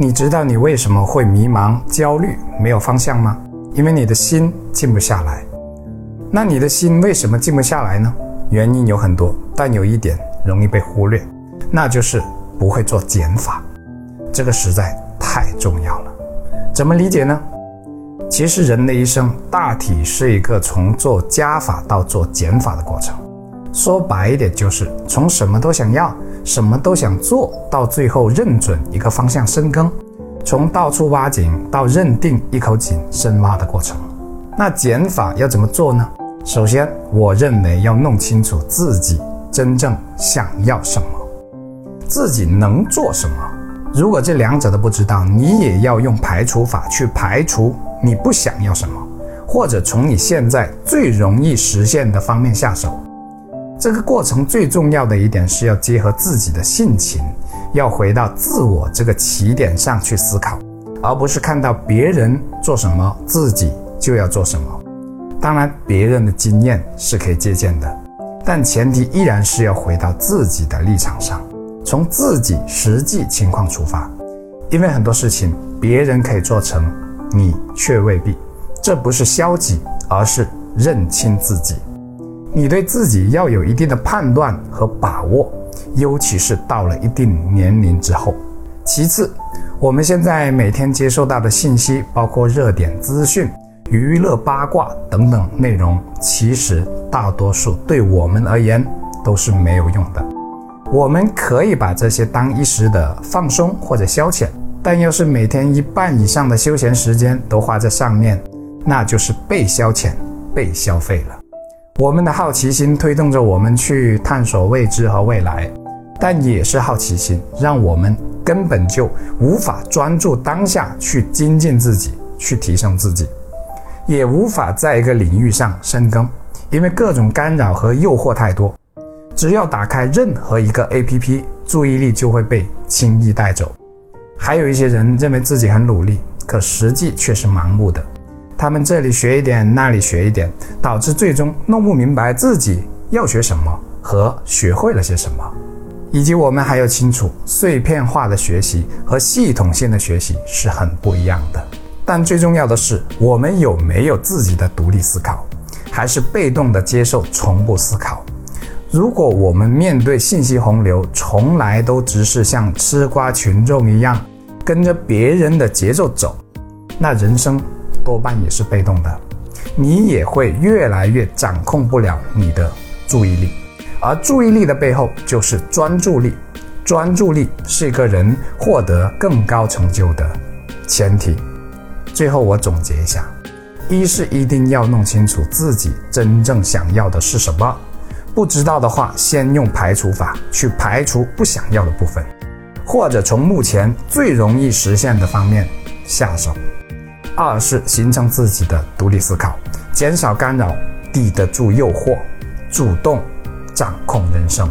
你知道你为什么会迷茫、焦虑、没有方向吗？因为你的心静不下来。那你的心为什么静不下来呢？原因有很多，但有一点容易被忽略，那就是不会做减法。这个实在太重要了。怎么理解呢？其实人的一生大体是一个从做加法到做减法的过程。说白一点，就是从什么都想要。什么都想做到最后认准一个方向深耕，从到处挖井到认定一口井深挖的过程。那减法要怎么做呢？首先，我认为要弄清楚自己真正想要什么，自己能做什么。如果这两者都不知道，你也要用排除法去排除你不想要什么，或者从你现在最容易实现的方面下手。这个过程最重要的一点是要结合自己的性情，要回到自我这个起点上去思考，而不是看到别人做什么，自己就要做什么。当然，别人的经验是可以借鉴的，但前提依然是要回到自己的立场上，从自己实际情况出发。因为很多事情别人可以做成，你却未必。这不是消极，而是认清自己。你对自己要有一定的判断和把握，尤其是到了一定年龄之后。其次，我们现在每天接受到的信息，包括热点资讯、娱乐八卦等等内容，其实大多数对我们而言都是没有用的。我们可以把这些当一时的放松或者消遣，但要是每天一半以上的休闲时间都花在上面，那就是被消遣、被消费了。我们的好奇心推动着我们去探索未知和未来，但也是好奇心让我们根本就无法专注当下去精进自己、去提升自己，也无法在一个领域上深耕，因为各种干扰和诱惑太多。只要打开任何一个 APP，注意力就会被轻易带走。还有一些人认为自己很努力，可实际却是盲目的。他们这里学一点，那里学一点，导致最终弄不明白自己要学什么和学会了些什么，以及我们还要清楚，碎片化的学习和系统性的学习是很不一样的。但最重要的是，我们有没有自己的独立思考，还是被动的接受从不思考？如果我们面对信息洪流，从来都只是像吃瓜群众一样，跟着别人的节奏走，那人生。多半也是被动的，你也会越来越掌控不了你的注意力，而注意力的背后就是专注力，专注力是一个人获得更高成就的前提。最后我总结一下：一是一定要弄清楚自己真正想要的是什么，不知道的话，先用排除法去排除不想要的部分，或者从目前最容易实现的方面下手。二是形成自己的独立思考，减少干扰，抵得住诱惑，主动掌控人生。